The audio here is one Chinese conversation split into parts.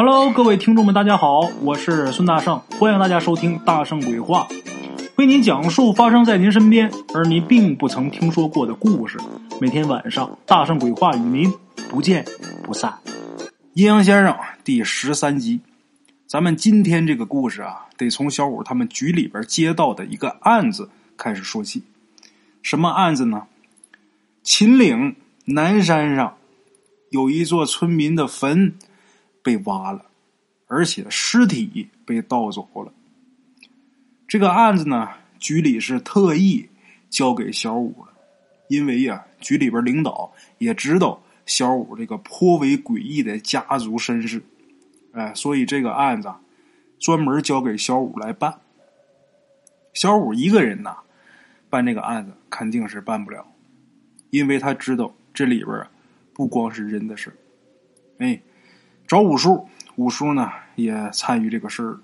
Hello，各位听众们，大家好，我是孙大圣，欢迎大家收听《大圣鬼话》，为您讲述发生在您身边而您并不曾听说过的故事。每天晚上，《大圣鬼话》与您不见不散。阴阳先生第十三集，咱们今天这个故事啊，得从小五他们局里边接到的一个案子开始说起。什么案子呢？秦岭南山上有一座村民的坟被挖了，而且尸体被盗走了。这个案子呢，局里是特意交给小五的，因为呀，局里边领导也知道小五这个颇为诡异的家族身世，哎，所以这个案子专门交给小五来办。小五一个人呐，办这个案子肯定是办不了。因为他知道这里边，不光是人的事哎，找五叔，五叔呢也参与这个事儿。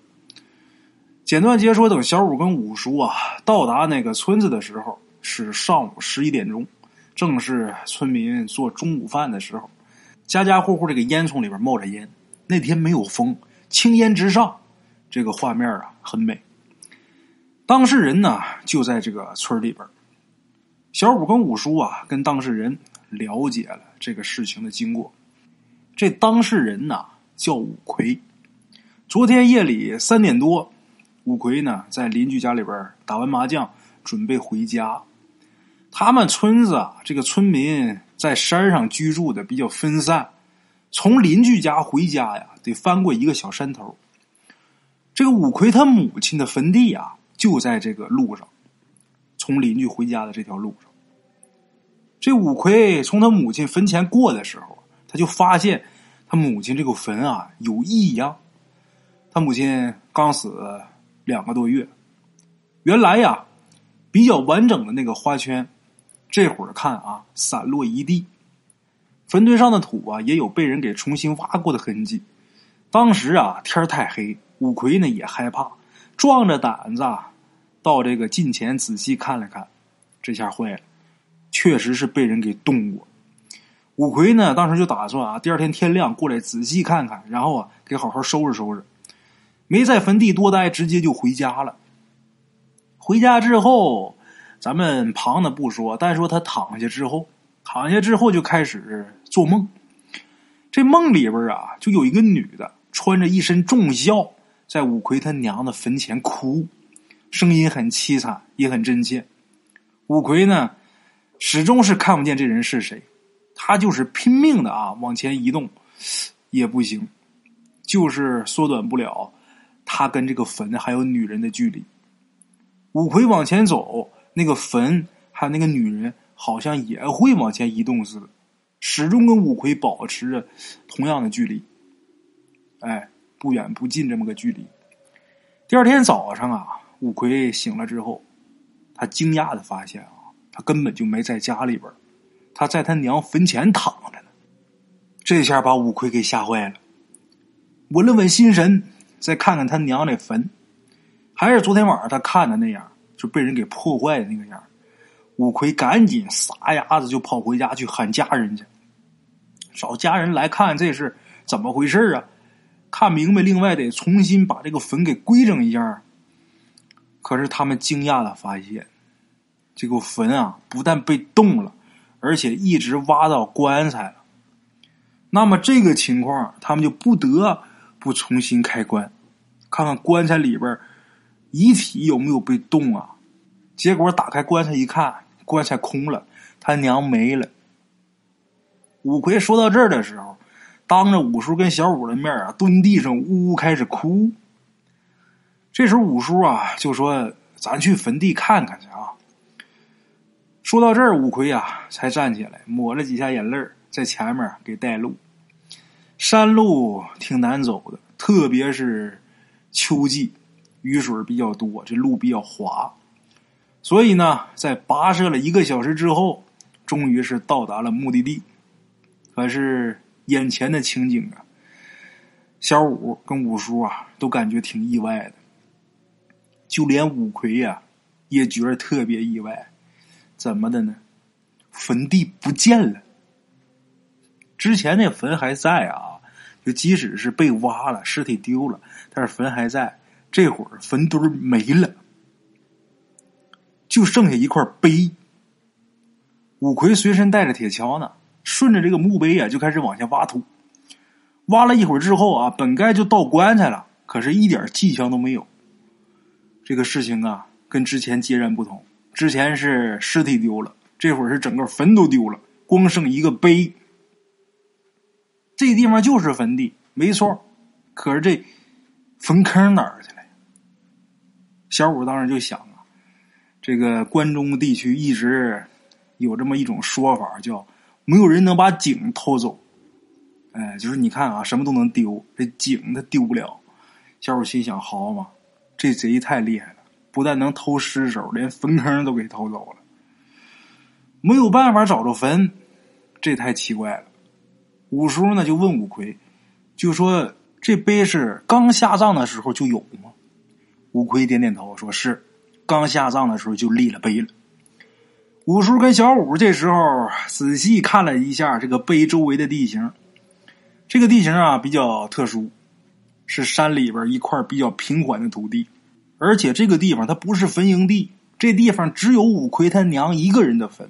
简短截说，等小五跟五叔啊到达那个村子的时候，是上午十一点钟，正是村民做中午饭的时候，家家户户这个烟囱里边冒着烟。那天没有风，青烟直上，这个画面啊很美。当事人呢就在这个村里边。小五跟五叔啊，跟当事人了解了这个事情的经过。这当事人呐叫五魁。昨天夜里三点多，五魁呢在邻居家里边打完麻将，准备回家。他们村子啊，这个村民在山上居住的比较分散，从邻居家回家呀，得翻过一个小山头。这个五魁他母亲的坟地啊，就在这个路上。从邻居回家的这条路上，这五魁从他母亲坟前过的时候，他就发现他母亲这个坟啊有异样。他母亲刚死两个多月，原来呀比较完整的那个花圈，这会儿看啊散落一地。坟堆上的土啊也有被人给重新挖过的痕迹。当时啊天太黑，五魁呢也害怕，壮着胆子。到这个近前仔细看了看，这下坏了，确实是被人给动过。五魁呢，当时就打算啊，第二天天亮过来仔细看看，然后啊，给好好收拾收拾。没在坟地多待，直接就回家了。回家之后，咱们旁的不说，单说他躺下之后，躺下之后就开始做梦。这梦里边啊，就有一个女的穿着一身重孝，在五魁他娘的坟前哭。声音很凄惨，也很真切。五魁呢，始终是看不见这人是谁，他就是拼命的啊往前移动，也不行，就是缩短不了他跟这个坟还有女人的距离。五魁往前走，那个坟还有那个女人，好像也会往前移动似的，始终跟五魁保持着同样的距离。哎，不远不近这么个距离。第二天早上啊。五魁醒了之后，他惊讶的发现啊，他根本就没在家里边，他在他娘坟前躺着呢。这下把五魁给吓坏了，稳了稳心神，再看看他娘那坟，还是昨天晚上他看的那样，就被人给破坏的那个样。五魁赶紧撒丫子就跑回家去喊家人去，找家人来看这是怎么回事啊？看明白，另外得重新把这个坟给规整一下。可是他们惊讶的发现，这个坟啊，不但被动了，而且一直挖到棺材了。那么这个情况，他们就不得不重新开棺，看看棺材里边遗体有没有被动啊。结果打开棺材一看，棺材空了，他娘没了。五魁说到这儿的时候，当着五叔跟小五的面啊，蹲地上呜呜开始哭。这时候五叔啊就说：“咱去坟地看看去啊。”说到这儿，五魁啊才站起来，抹了几下眼泪在前面给带路。山路挺难走的，特别是秋季，雨水比较多，这路比较滑。所以呢，在跋涉了一个小时之后，终于是到达了目的地。可是眼前的情景啊，小五跟五叔啊都感觉挺意外的。就连五魁呀，也觉得特别意外，怎么的呢？坟地不见了，之前那坟还在啊，就即使是被挖了，尸体丢了，但是坟还在，这会儿坟堆没了，就剩下一块碑。五魁随身带着铁锹呢，顺着这个墓碑啊，就开始往下挖土。挖了一会儿之后啊，本该就到棺材了，可是一点迹象都没有。这个事情啊，跟之前截然不同。之前是尸体丢了，这会儿是整个坟都丢了，光剩一个碑。这地方就是坟地，没错。可是这坟坑哪儿去了？小五当时就想啊，这个关中地区一直有这么一种说法，叫没有人能把井偷走。哎，就是你看啊，什么都能丢，这井他丢不了。小五心想：好嘛。这贼太厉害，不但能偷尸首，连坟坑都给偷走了。没有办法找着坟，这太奇怪了。五叔呢就问五魁，就说这碑是刚下葬的时候就有吗？五魁点点头，说是刚下葬的时候就立了碑了。五叔跟小五这时候仔细看了一下这个碑周围的地形，这个地形啊比较特殊。是山里边一块比较平缓的土地，而且这个地方它不是坟营地，这地方只有五魁他娘一个人的坟。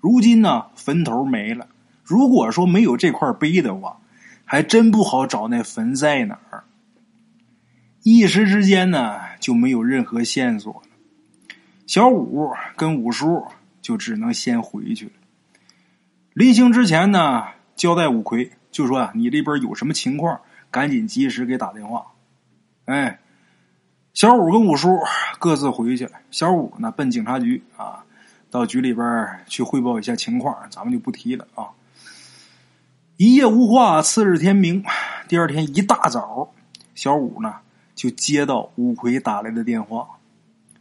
如今呢，坟头没了。如果说没有这块碑的话，还真不好找那坟在哪儿。一时之间呢，就没有任何线索了。小五跟五叔就只能先回去了。临行之前呢，交代五魁就说：“啊，你这边有什么情况？”赶紧及时给打电话，哎，小五跟五叔各自回去。小五呢奔警察局啊，到局里边去汇报一下情况，咱们就不提了啊。一夜无话，次日天明，第二天一大早，小五呢就接到五魁打来的电话。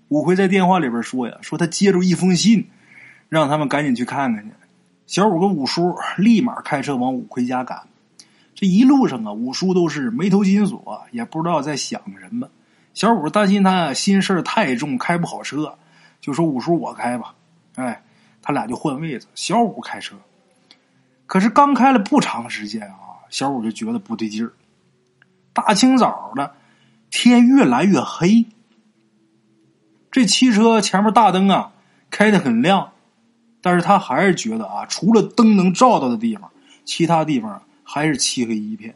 五魁在电话里边说呀，说他接住一封信，让他们赶紧去看看去。小五跟五叔立马开车往五魁家赶。这一路上啊，五叔都是眉头紧锁，也不知道在想什么。小五担心他心事太重，开不好车，就说：“五叔，我开吧。”哎，他俩就换位子，小五开车。可是刚开了不长时间啊，小五就觉得不对劲儿。大清早的，天越来越黑，这汽车前面大灯啊开的很亮，但是他还是觉得啊，除了灯能照到的地方，其他地方。还是漆黑一片，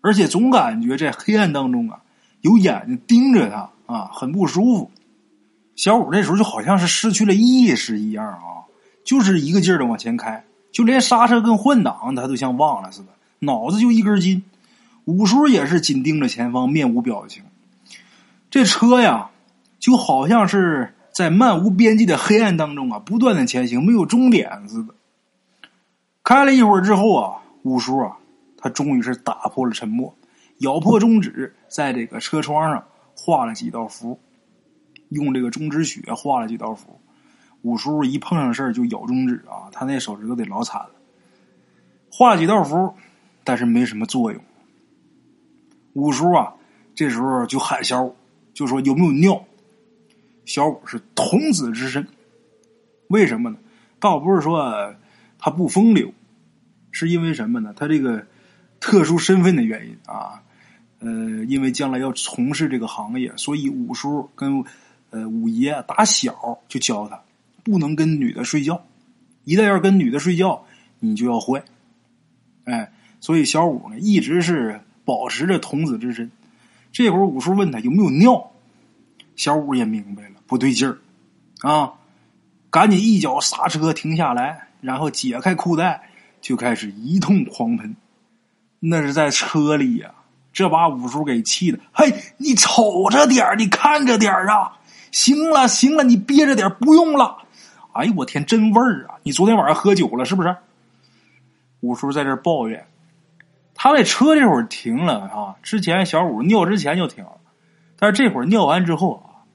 而且总感觉在黑暗当中啊，有眼睛盯着他啊，很不舒服。小五这时候就好像是失去了意识一样啊，就是一个劲儿的往前开，就连刹车跟换挡他都像忘了似的，脑子就一根筋。五叔也是紧盯着前方，面无表情。这车呀，就好像是在漫无边际的黑暗当中啊，不断的前行，没有终点似的。开了一会儿之后啊。五叔啊，他终于是打破了沉默，咬破中指，在这个车窗上画了几道符，用这个中指血画了几道符。五叔一碰上事儿就咬中指啊，他那手指头得老惨了。画了几道符，但是没什么作用。五叔啊，这时候就喊小五，就说有没有尿？小五是童子之身，为什么呢？倒不是说他不风流。是因为什么呢？他这个特殊身份的原因啊，呃，因为将来要从事这个行业，所以五叔跟呃五爷打小就教他不能跟女的睡觉，一旦要跟女的睡觉，你就要坏。哎，所以小五呢一直是保持着童子之身。这会儿五叔问他有没有尿，小五也明白了不对劲儿啊，赶紧一脚刹车停下来，然后解开裤带。就开始一通狂喷，那是在车里呀，这把五叔给气的。嘿，你瞅着点你看着点啊！行了行了，你憋着点不用了。哎呦我天，真味儿啊！你昨天晚上喝酒了是不是？五叔在这抱怨，他那车这会儿停了啊。之前小五尿之前就停了，但是这会儿尿完之后啊，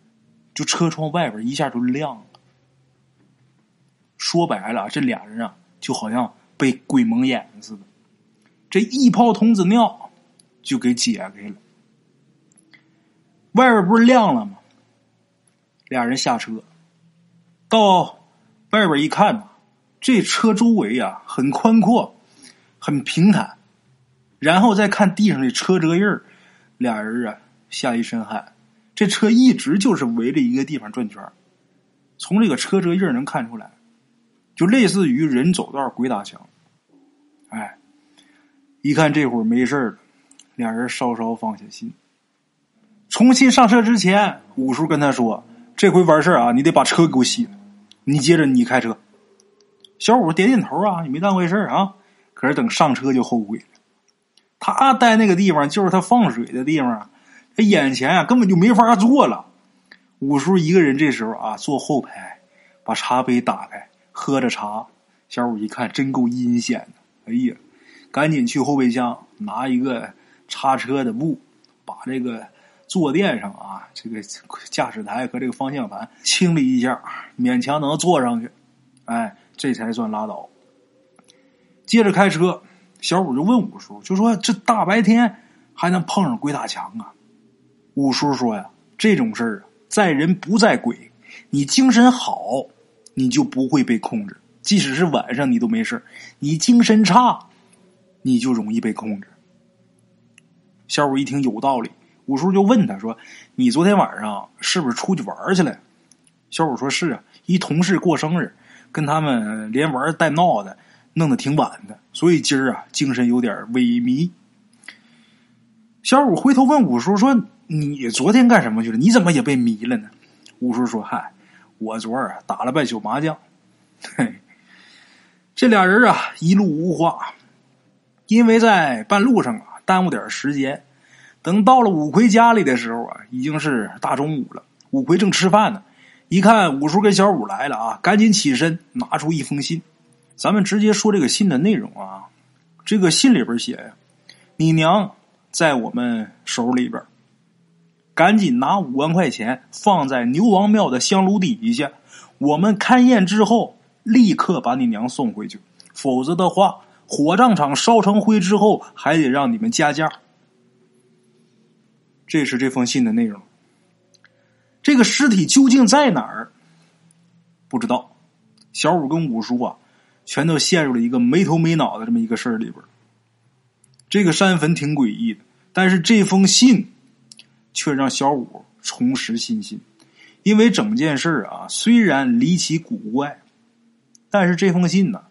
就车窗外边一下就亮了。说白了，这俩人啊，就好像。被鬼蒙眼似的，这一泡童子尿就给解开了。外边不是亮了吗？俩人下车，到外边一看，这车周围啊很宽阔，很平坦，然后再看地上的车辙印儿，俩人啊吓一身汗。这车一直就是围着一个地方转圈从这个车辙印儿能看出来，就类似于人走道鬼打墙。哎，一看这会儿没事了，俩人稍稍放下心。重新上车之前，五叔跟他说：“这回完事儿啊，你得把车给我洗了。你接着你开车。”小五点点头啊，也没当回事啊。可是等上车就后悔了。他待那个地方就是他放水的地方，他眼前啊根本就没法坐了。五叔一个人这时候啊坐后排，把茶杯打开喝着茶。小五一看真够阴险的，哎呀，赶紧去后备箱拿一个叉车的布，把这个坐垫上啊这个驾驶台和这个方向盘清理一下，勉强能坐上去。哎。这才算拉倒。接着开车，小五就问五叔，就说：“这大白天还能碰上鬼打墙啊？”五叔说：“呀，这种事儿啊，在人不在鬼。你精神好，你就不会被控制；即使是晚上，你都没事你精神差，你就容易被控制。”小五一听有道理，五叔就问他说：“你昨天晚上是不是出去玩去了？”小五说：“是啊，一同事过生日。”跟他们连玩带闹的，弄得挺晚的，所以今儿啊精神有点萎靡。小五回头问五叔说：“你昨天干什么去了？你怎么也被迷了呢？”五叔说：“嗨，我昨儿打了半宿麻将。”嘿，这俩人啊一路无话，因为在半路上啊耽误点时间。等到了五魁家里的时候啊，已经是大中午了。五魁正吃饭呢。一看五叔跟小五来了啊，赶紧起身拿出一封信。咱们直接说这个信的内容啊。这个信里边写呀：“你娘在我们手里边，赶紧拿五万块钱放在牛王庙的香炉底下。我们勘验之后，立刻把你娘送回去。否则的话，火葬场烧成灰之后，还得让你们加价。”这是这封信的内容。这个尸体究竟在哪儿？不知道。小五跟五叔啊，全都陷入了一个没头没脑的这么一个事儿里边。这个山坟挺诡异的，但是这封信却让小五重拾信心。因为整件事啊，虽然离奇古怪，但是这封信呢，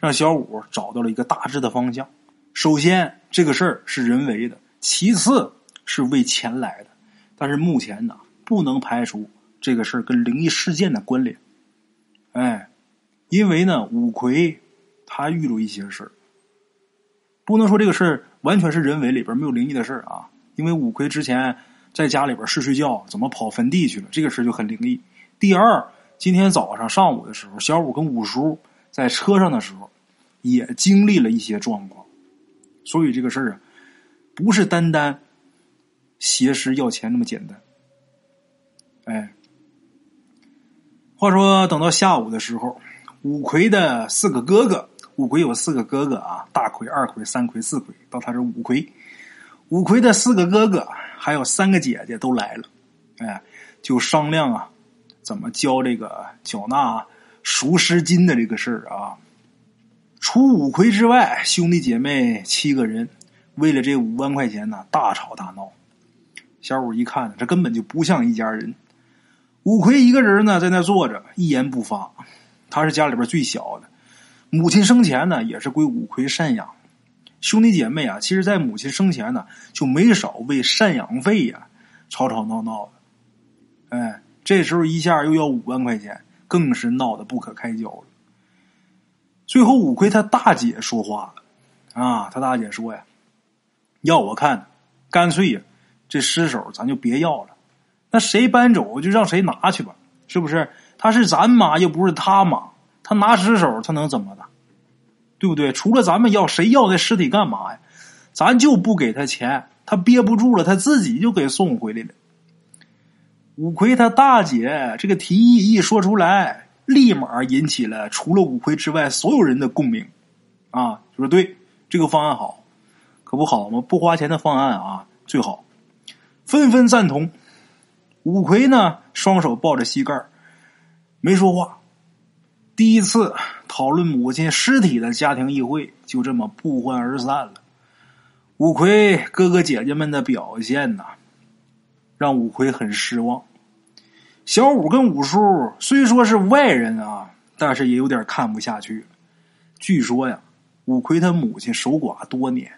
让小五找到了一个大致的方向。首先，这个事儿是人为的；其次是为钱来的。但是目前呢？不能排除这个事儿跟灵异事件的关联，哎，因为呢，五魁他遇到一些事儿，不能说这个事儿完全是人为，里边没有灵异的事儿啊。因为五魁之前在家里边睡睡觉，怎么跑坟地去了？这个事儿就很灵异。第二，今天早上上午的时候，小五跟五叔在车上的时候，也经历了一些状况，所以这个事儿啊，不是单单邪师要钱那么简单。哎，话说等到下午的时候，五魁的四个哥哥，五魁有四个哥哥啊，大魁、二魁、三魁、四魁，到他这五魁。五魁的四个哥哥还有三个姐姐都来了，哎，就商量啊，怎么交这个缴纳赎尸金的这个事儿啊。除五魁之外，兄弟姐妹七个人为了这五万块钱呢，大吵大闹。小五一看，这根本就不像一家人。五魁一个人呢，在那坐着，一言不发。他是家里边最小的，母亲生前呢，也是归五魁赡养。兄弟姐妹啊，其实，在母亲生前呢，就没少为赡养费呀吵吵闹闹的。哎，这时候一下又要五万块钱，更是闹得不可开交了。最后，五魁他大姐说话了啊，他大姐说呀：“要我看，干脆呀，这尸首咱就别要了。”那谁搬走就让谁拿去吧，是不是？他是咱妈，又不是他妈，他拿尸首他能怎么的？对不对？除了咱们要，谁要那尸体干嘛呀？咱就不给他钱，他憋不住了，他自己就给送回来了。五魁他大姐这个提议一说出来，立马引起了除了五魁之外所有人的共鸣，啊，说对这个方案好，可不好吗？不花钱的方案啊最好，纷纷赞同。五魁呢，双手抱着膝盖没说话。第一次讨论母亲尸体的家庭议会就这么不欢而散了。五魁哥哥姐姐们的表现呐，让五魁很失望。小五跟五叔虽说是外人啊，但是也有点看不下去。据说呀，五魁他母亲守寡多年，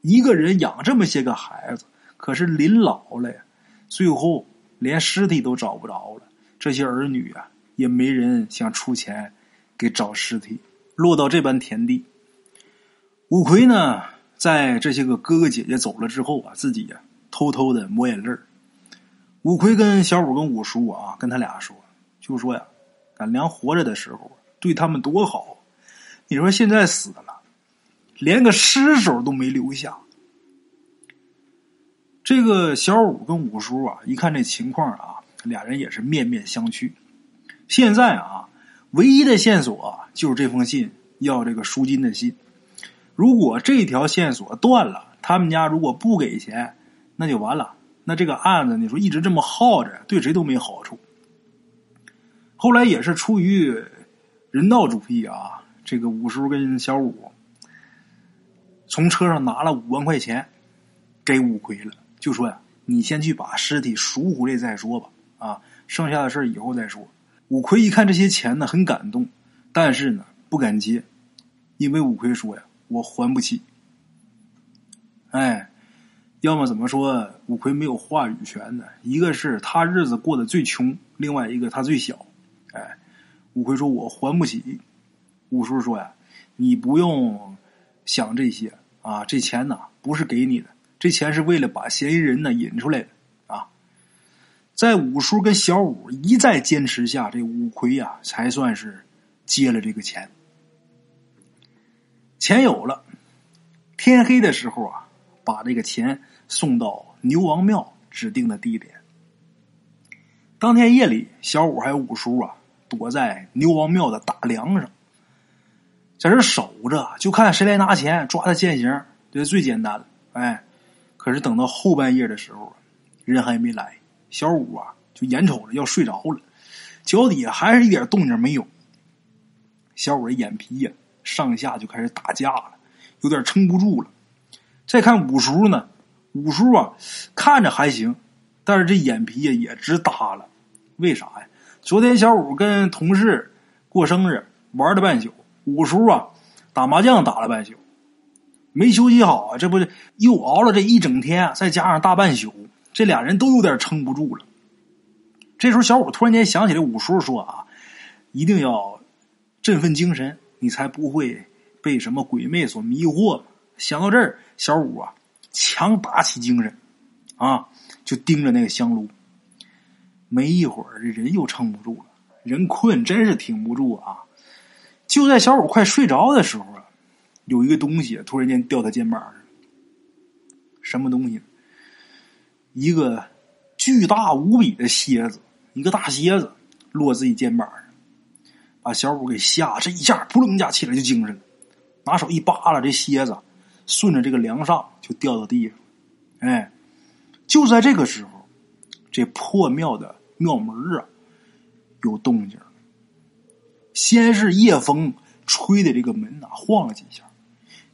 一个人养这么些个孩子，可是临老了呀，最后连尸体都找不着了。这些儿女啊，也没人想出钱给找尸体，落到这般田地。五魁呢，在这些个哥哥姐姐走了之后啊，自己呀偷偷的抹眼泪儿。五魁跟小五跟五叔啊，跟他俩说，就说呀，俺娘活着的时候对他们多好，你说现在死了，连个尸首都没留下。这个小五跟五叔啊，一看这情况啊，俩人也是面面相觑。现在啊，唯一的线索就是这封信，要这个赎金的信。如果这条线索断了，他们家如果不给钱，那就完了。那这个案子，你说一直这么耗着，对谁都没好处。后来也是出于人道主义啊，这个五叔跟小五从车上拿了五万块钱给五魁了，就说呀：“你先去把尸体赎回来再说吧，啊，剩下的事以后再说。”五魁一看这些钱呢，很感动，但是呢不敢接，因为五魁说呀：“我还不起。”哎。要么怎么说？五魁没有话语权呢？一个是他日子过得最穷，另外一个他最小。哎，五魁说：“我还不起。”五叔说：“呀，你不用想这些啊，这钱呢不是给你的，这钱是为了把嫌疑人呢引出来的啊。”在五叔跟小五一再坚持下，这五魁呀才算是接了这个钱。钱有了，天黑的时候啊。把这个钱送到牛王庙指定的地点。当天夜里，小五还有五叔啊，躲在牛王庙的大梁上，在这守着，就看谁来拿钱，抓他现行，这是最简单了。哎，可是等到后半夜的时候，人还没来，小五啊就眼瞅着要睡着了，脚底下还是一点动静没有。小五的眼皮呀，上下就开始打架了，有点撑不住了。再看五叔呢，五叔啊，看着还行，但是这眼皮呀也直耷了。为啥呀？昨天小五跟同事过生日，玩了半宿，五叔啊打麻将打了半宿，没休息好啊，这不是又熬了这一整天，再加上大半宿，这俩人都有点撑不住了。这时候，小五突然间想起来，五叔说啊，一定要振奋精神，你才不会被什么鬼魅所迷惑。想到这儿。小五啊，强打起精神，啊，就盯着那个香炉。没一会儿，这人又撑不住了，人困真是挺不住啊。就在小五快睡着的时候啊，有一个东西突然间掉他肩膀上。什么东西？一个巨大无比的蝎子，一个大蝎子落自己肩膀上，把小五给吓，这一下扑棱一下起来就精神了，拿手一扒拉这蝎子。顺着这个梁上就掉到地上，哎，就在这个时候，这破庙的庙门啊有动静。先是夜风吹的这个门呐晃了几下，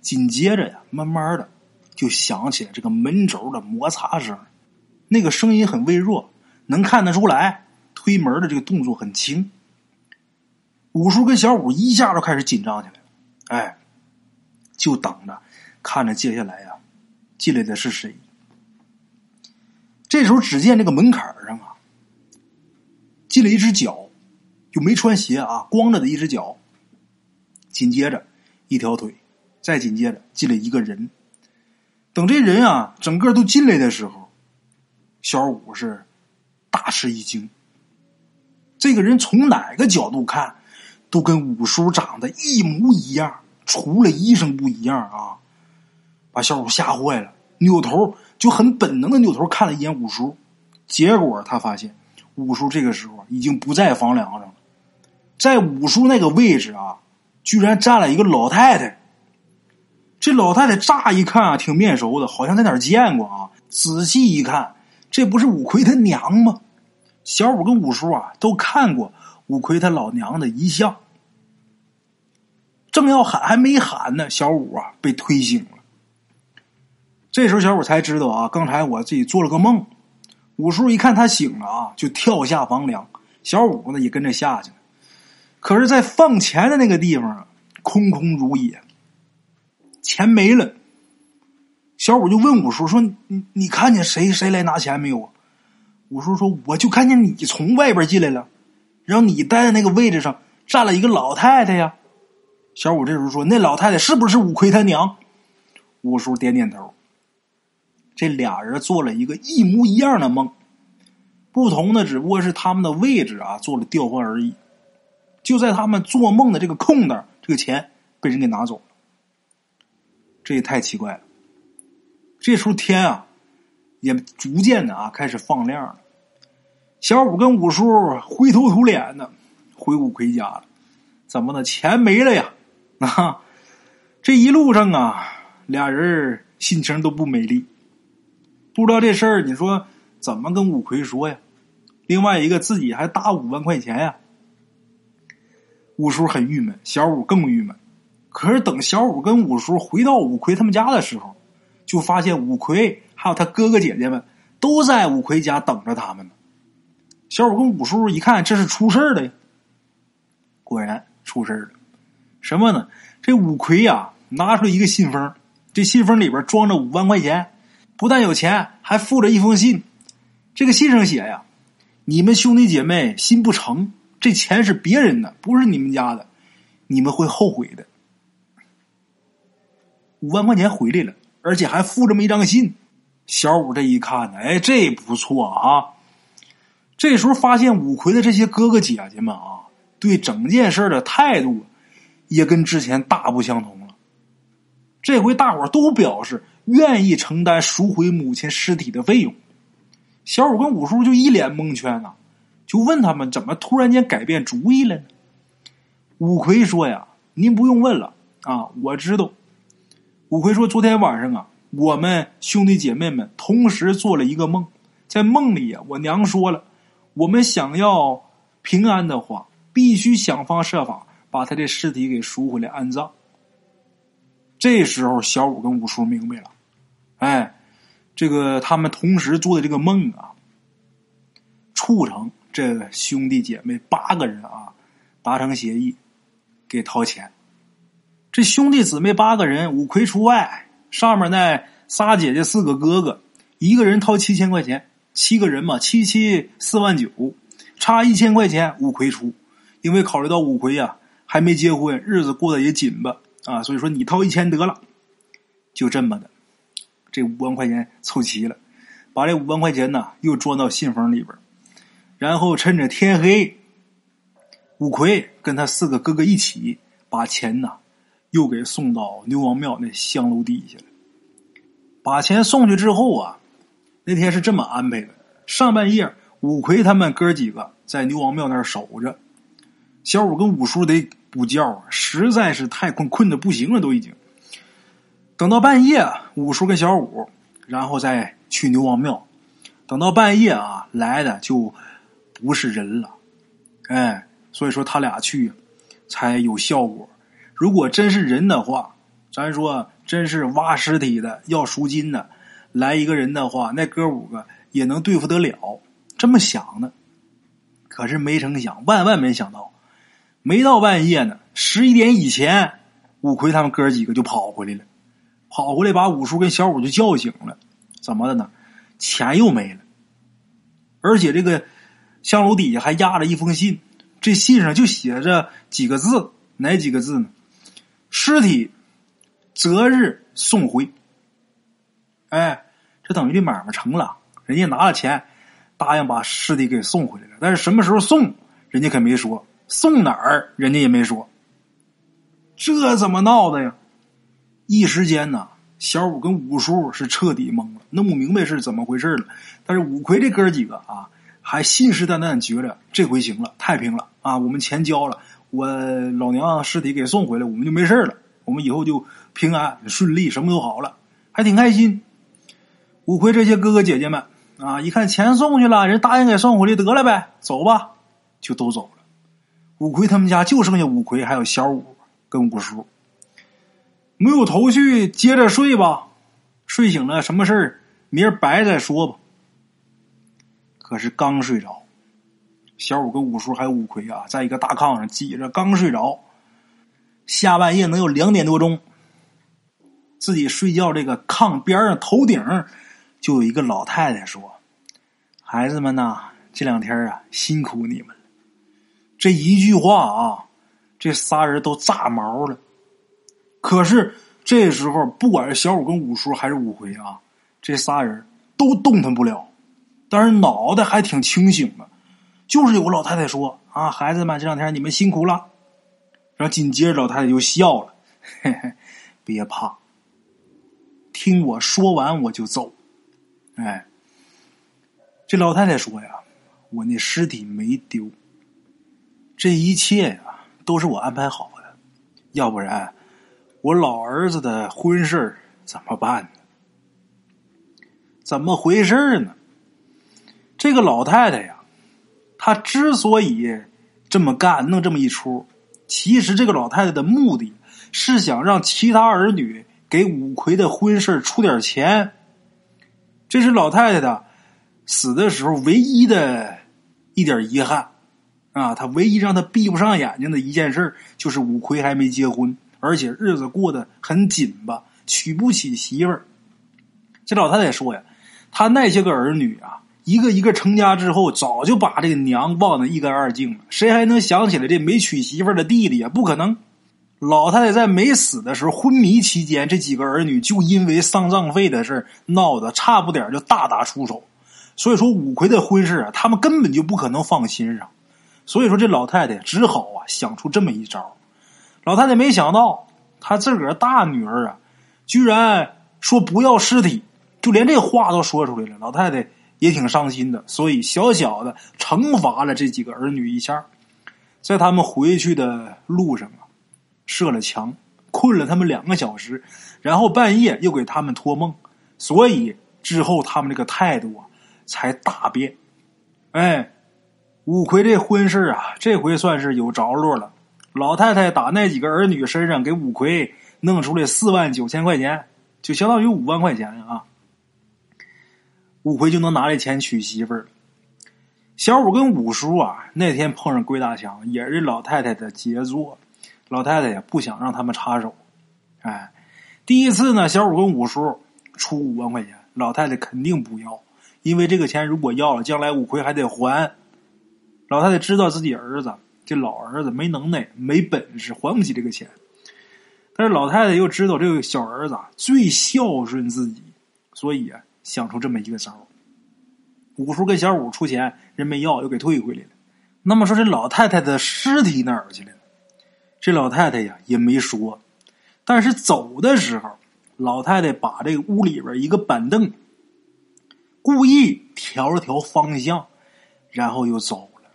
紧接着呀，慢慢的就响起了这个门轴的摩擦声，那个声音很微弱，能看得出来推门的这个动作很轻。五叔跟小五一下就开始紧张起来了，哎，就等着。看着接下来呀，进来的是谁？这时候只见这个门槛上啊，进了一只脚，就没穿鞋啊，光着的一只脚。紧接着一条腿，再紧接着进来一个人。等这人啊，整个都进来的时候，小五是大吃一惊。这个人从哪个角度看，都跟五叔长得一模一样，除了衣裳不一样啊。把小五吓坏了，扭头就很本能的扭头看了一眼五叔，结果他发现五叔这个时候已经不在房梁上了，在五叔那个位置啊，居然站了一个老太太。这老太太乍一看啊，挺面熟的，好像在哪儿见过啊。仔细一看，这不是五魁他娘吗？小五跟五叔啊都看过五魁他老娘的遗像，正要喊还没喊呢，小五啊被推醒了。这时候小五才知道啊，刚才我自己做了个梦。五叔一看他醒了啊，就跳下房梁，小五呢也跟着下去了。可是，在放钱的那个地方啊，空空如也，钱没了。小五就问五叔说：“你你看见谁谁来拿钱没有？”五叔说：“我就看见你从外边进来了，然后你待在那个位置上站了一个老太太呀。”小五这时候说：“那老太太是不是五魁他娘？”五叔点点头。这俩人做了一个一模一样的梦，不同的只不过是他们的位置啊做了调换而已。就在他们做梦的这个空档，这个钱被人给拿走了。这也太奇怪了。这时候天啊，也逐渐的啊开始放亮了。小五跟五叔灰头土脸的回五魁家了。怎么的？钱没了呀？啊！这一路上啊，俩人心情都不美丽。不知道这事儿，你说怎么跟五魁说呀？另外一个自己还搭五万块钱呀。五叔很郁闷，小五更郁闷。可是等小五跟五叔回到五魁他们家的时候，就发现五魁还有他哥哥姐姐们都在五魁家等着他们呢。小五跟五叔一看，这是出事儿了呀！果然出事儿了。什么呢？这五魁呀，拿出一个信封，这信封里边装着五万块钱。不但有钱，还附着一封信。这个信上写呀：“你们兄弟姐妹心不诚，这钱是别人的，不是你们家的，你们会后悔的。”五万块钱回来了，而且还附这么一张信。小五这一看呢，哎，这不错啊！这时候发现五魁的这些哥哥姐姐们啊，对整件事的态度也跟之前大不相同了。这回大伙都表示。愿意承担赎回母亲尸体的费用，小五跟五叔就一脸蒙圈呐，就问他们怎么突然间改变主意了呢？五魁说呀：“您不用问了啊，我知道。”五魁说：“昨天晚上啊，我们兄弟姐妹们同时做了一个梦，在梦里呀，我娘说了，我们想要平安的话，必须想方设法把他的尸体给赎回来安葬。”这时候，小五跟五叔明白了。哎，这个他们同时做的这个梦啊，促成这兄弟姐妹八个人啊达成协议，给掏钱。这兄弟姊妹八个人，五魁除外，上面那仨姐姐四个哥哥，一个人掏七千块钱，七个人嘛，七七四万九，差一千块钱五魁出。因为考虑到五魁呀还没结婚，日子过得也紧吧，啊，所以说你掏一千得了，就这么的。这五万块钱凑齐了，把这五万块钱呢又装到信封里边，然后趁着天黑，五魁跟他四个哥哥一起把钱呢又给送到牛王庙那香炉底下了。把钱送去之后啊，那天是这么安排的：上半夜，五魁他们哥几个在牛王庙那儿守着，小五跟五叔得补觉啊，实在是太困，困的不行了，都已经。等到半夜，五叔跟小五，然后再去牛王庙。等到半夜啊，来的就不是人了，哎，所以说他俩去才有效果。如果真是人的话，咱说真是挖尸体的、要赎金的，来一个人的话，那哥五个也能对付得了。这么想的，可是没成想，万万没想到，没到半夜呢，十一点以前，五魁他们哥几个就跑回来了。跑回来把五叔跟小五就叫醒了，怎么的呢？钱又没了，而且这个香炉底下还压着一封信，这信上就写着几个字，哪几个字呢？尸体择日送回。哎，这等于这买卖成了，人家拿了钱，答应把尸体给送回来了，但是什么时候送，人家可没说，送哪儿，人家也没说，这怎么闹的呀？一时间呢，小五跟五叔是彻底懵了，弄不明白是怎么回事了。但是五魁这哥几个啊，还信誓旦旦觉着这回行了，太平了啊！我们钱交了，我老娘尸体给送回来，我们就没事了，我们以后就平安顺利，什么都好了，还挺开心。五魁这些哥哥姐姐们啊，一看钱送去了，人答应给送回来得了呗，走吧，就都走了。五魁他们家就剩下五魁还有小五跟五叔。没有头绪，接着睡吧。睡醒了，什么事儿明儿白再说吧。可是刚睡着，小五跟五叔还有五魁啊，在一个大炕上挤着，刚睡着。下半夜能有两点多钟，自己睡觉这个炕边上头顶就有一个老太太说：“孩子们呐，这两天啊辛苦你们了。”这一句话啊，这仨人都炸毛了。可是这时候，不管是小五跟五叔还是五魁啊，这仨人都动弹不了，但是脑袋还挺清醒的。就是有个老太太说：“啊，孩子们，这两天你们辛苦了。”然后紧接着老太太就笑了：“嘿嘿，别怕，听我说完我就走。”哎，这老太太说呀：“我那尸体没丢，这一切呀都是我安排好的，要不然我老儿子的婚事怎么办呢？怎么回事呢？这个老太太呀，她之所以这么干，弄这么一出。”其实这个老太太的目的是想让其他儿女给五魁的婚事出点钱，这是老太太的死的时候唯一的一点遗憾啊！她唯一让她闭不上眼睛的一件事，就是五魁还没结婚，而且日子过得很紧吧，娶不起媳妇儿。这老太太说呀，她那些个儿女啊。一个一个成家之后，早就把这个娘忘得一干二净了。谁还能想起来这没娶媳妇的弟弟呀？不可能！老太太在没死的时候，昏迷期间，这几个儿女就因为丧葬费的事闹得差不点就大打出手。所以说，五魁的婚事啊，他们根本就不可能放心上。所以说，这老太太只好啊想出这么一招。老太太没想到，她自个儿大女儿啊，居然说不要尸体，就连这话都说出来了。老太太。也挺伤心的，所以小小的惩罚了这几个儿女一下，在他们回去的路上啊，设了墙，困了他们两个小时，然后半夜又给他们托梦，所以之后他们这个态度啊才大变。哎，五魁这婚事啊，这回算是有着落了。老太太打那几个儿女身上给五魁弄出来四万九千块钱，就相当于五万块钱啊。五魁就能拿这钱娶媳妇儿。小五跟五叔啊，那天碰上鬼打墙，也是老太太的杰作。老太太也不想让他们插手。哎，第一次呢，小五跟五叔出五万块钱，老太太肯定不要，因为这个钱如果要了，将来五魁还得还。老太太知道自己儿子这老儿子没能耐、没本事，还不起这个钱。但是老太太又知道这个小儿子最孝顺自己，所以啊。想出这么一个招五叔跟小五出钱，人没要，又给退回来了。那么说，这老太太的尸体哪儿去了？这老太太呀也没说。但是走的时候，老太太把这个屋里边一个板凳故意调了调方向，然后又走了。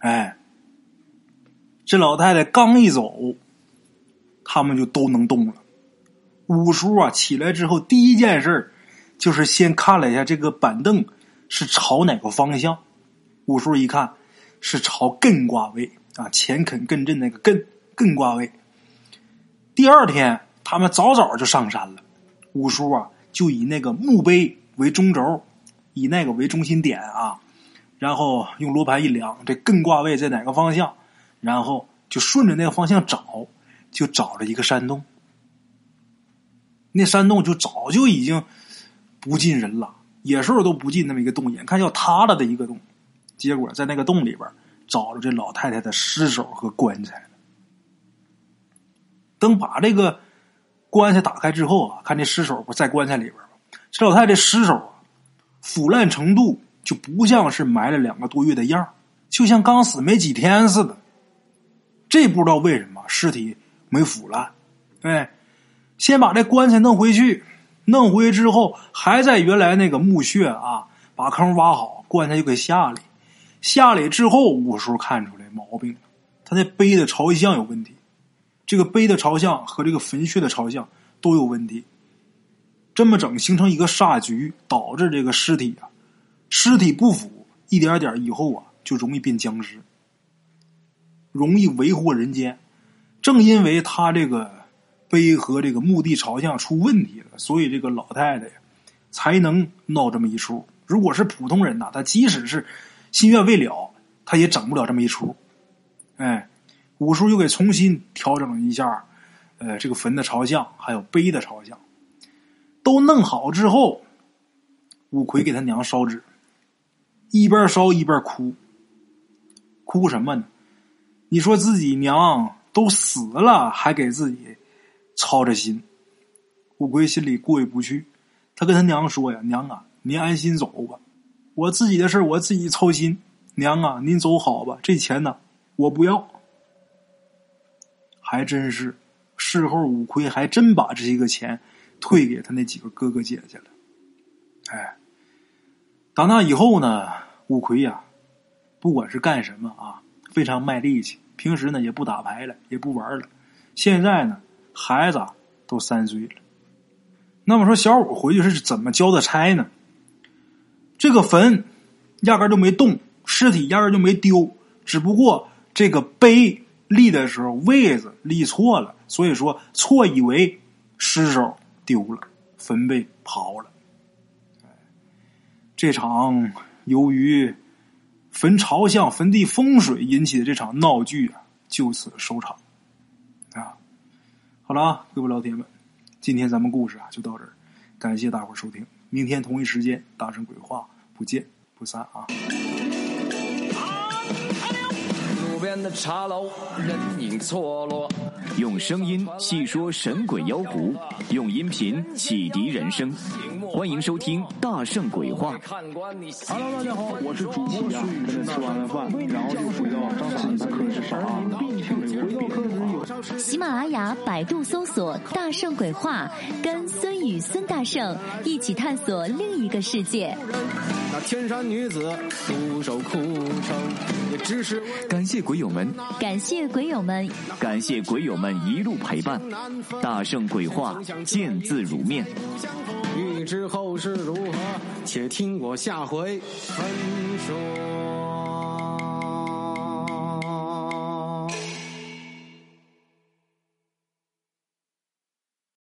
哎，这老太太刚一走，他们就都能动了。五叔啊起来之后，第一件事就是先看了一下这个板凳是朝哪个方向，五叔一看是朝艮卦位啊，乾坎艮震那个艮艮卦位。第二天他们早早就上山了，五叔啊就以那个墓碑为中轴，以那个为中心点啊，然后用罗盘一量，这艮卦位在哪个方向，然后就顺着那个方向找，就找了一个山洞。那山洞就早就已经。不进人了，野兽都不进那么一个洞，眼看要塌了的一个洞，结果在那个洞里边找着这老太太的尸首和棺材。等把这个棺材打开之后啊，看这尸首不在棺材里边？这老太太尸首啊，腐烂程度就不像是埋了两个多月的样就像刚死没几天似的。这不知道为什么尸体没腐烂。哎，先把这棺材弄回去。弄回去之后，还在原来那个墓穴啊，把坑挖好，棺材就给下里。下里之后，五叔看出来毛病，他那碑的朝向有问题，这个碑的朝向和这个坟穴的朝向都有问题。这么整，形成一个煞局，导致这个尸体啊，尸体不腐，一点点以后啊，就容易变僵尸，容易为祸人间。正因为他这个碑和这个墓地朝向出问题了，所以这个老太太才能闹这么一出。如果是普通人呐，他即使是心愿未了，他也整不了这么一出。哎，五叔又给重新调整了一下，呃，这个坟的朝向，还有碑的朝向，都弄好之后，五魁给他娘烧纸，一边烧一边哭，哭什么呢？你说自己娘都死了，还给自己操着心。五魁心里过意不去，他跟他娘说呀：“娘啊，您安心走吧，我自己的事我自己操心。娘啊，您走好吧，这钱呢，我不要。”还真是，事后五魁还真把这些个钱退给他那几个哥哥姐姐了。哎，打那以后呢，五魁呀，不管是干什么啊，非常卖力气。平时呢也不打牌了，也不玩了。现在呢，孩子都三岁了。那么说，小五回去是怎么交的差呢？这个坟压根就没动，尸体压根就没丢，只不过这个碑立的时候位子立错了，所以说错以为尸首丢了，坟被刨了。这场由于。坟朝向、坟地风水引起的这场闹剧啊，就此收场。啊，好了啊，各位老铁们，今天咱们故事啊就到这儿，感谢大伙收听，明天同一时间大声鬼话，不见不散啊。路边的茶楼，人影错落。用声音细说神鬼妖狐，用音频启迪人生。欢迎收听《大圣鬼话》。Hello，大家好，我是主播孙宇。吃完了饭，然后就回到张三的课室上喜马拉雅、百度搜索“大圣鬼话”，跟孙宇、孙大圣一起探索另一个世界。那天山女子独守空城，也只是感谢鬼友们，感谢鬼友们，感谢鬼友们一路陪伴。大圣鬼话，见字如面。欲知后事如何，且听我下回分说。